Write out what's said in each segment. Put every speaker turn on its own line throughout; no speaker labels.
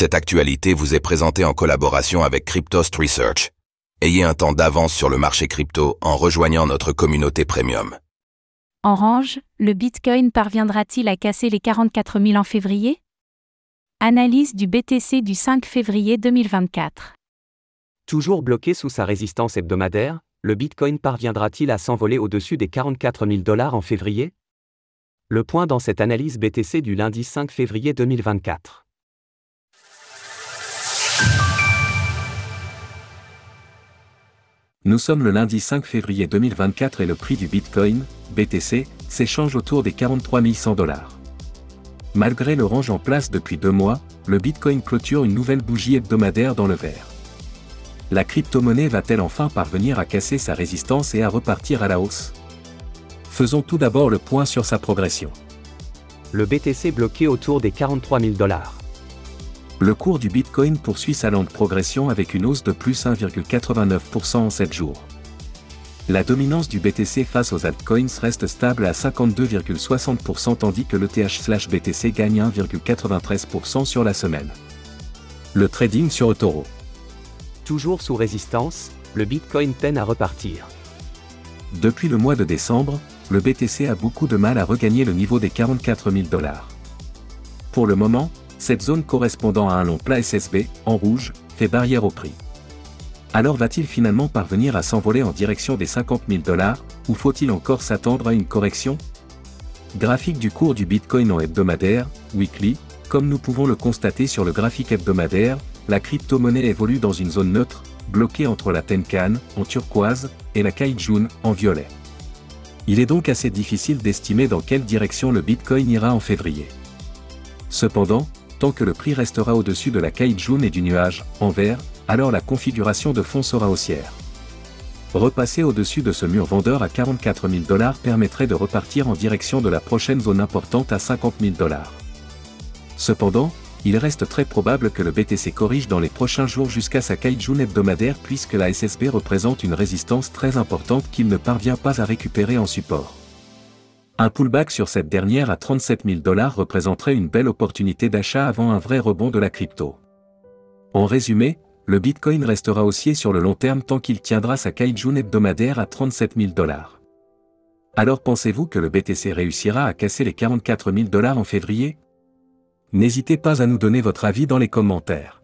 Cette actualité vous est présentée en collaboration avec Cryptost Research. Ayez un temps d'avance sur le marché crypto en rejoignant notre communauté premium.
Orange, le Bitcoin parviendra-t-il à casser les 44 000 en février? Analyse du BTC du 5 février 2024.
Toujours bloqué sous sa résistance hebdomadaire, le Bitcoin parviendra-t-il à s'envoler au-dessus des 44 000 dollars en février? Le point dans cette analyse BTC du lundi 5 février 2024.
Nous sommes le lundi 5 février 2024 et le prix du Bitcoin, BTC, s'échange autour des 43 100 dollars. Malgré le range en place depuis deux mois, le Bitcoin clôture une nouvelle bougie hebdomadaire dans le vert. La crypto-monnaie va-t-elle enfin parvenir à casser sa résistance et à repartir à la hausse? Faisons tout d'abord le point sur sa progression.
Le BTC bloqué autour des 43 000 dollars.
Le cours du Bitcoin poursuit sa lente progression avec une hausse de plus 1,89% en 7 jours. La dominance du BTC face aux altcoins reste stable à 52,60% tandis que l'ETH/BTC gagne 1,93% sur la semaine. Le trading sur eToro.
Toujours sous résistance, le Bitcoin peine à repartir.
Depuis le mois de décembre, le BTC a beaucoup de mal à regagner le niveau des 44 000 dollars. Pour le moment, cette zone correspondant à un long plat SSB, en rouge, fait barrière au prix. Alors va-t-il finalement parvenir à s'envoler en direction des 50 000 dollars, ou faut-il encore s'attendre à une correction? Graphique du cours du Bitcoin en hebdomadaire, weekly, comme nous pouvons le constater sur le graphique hebdomadaire, la crypto-monnaie évolue dans une zone neutre, bloquée entre la Tenkan, en turquoise, et la Kaijun, en violet. Il est donc assez difficile d'estimer dans quelle direction le Bitcoin ira en février. Cependant, tant que le prix restera au-dessus de la caille jaune et du nuage, en vert, alors la configuration de fond sera haussière. Repasser au-dessus de ce mur vendeur à 44 000 dollars permettrait de repartir en direction de la prochaine zone importante à 50 000 dollars. Cependant, il reste très probable que le BTC corrige dans les prochains jours jusqu'à sa jaune hebdomadaire puisque la SSB représente une résistance très importante qu'il ne parvient pas à récupérer en support. Un pullback sur cette dernière à 37 000 dollars représenterait une belle opportunité d'achat avant un vrai rebond de la crypto. En résumé, le Bitcoin restera haussier sur le long terme tant qu'il tiendra sa Kaijun hebdomadaire à 37 000 dollars. Alors pensez-vous que le BTC réussira à casser les 44 000 dollars en février? N'hésitez pas à nous donner votre avis dans les commentaires.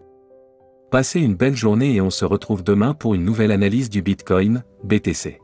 Passez une belle journée et on se retrouve demain pour une nouvelle analyse du Bitcoin, BTC.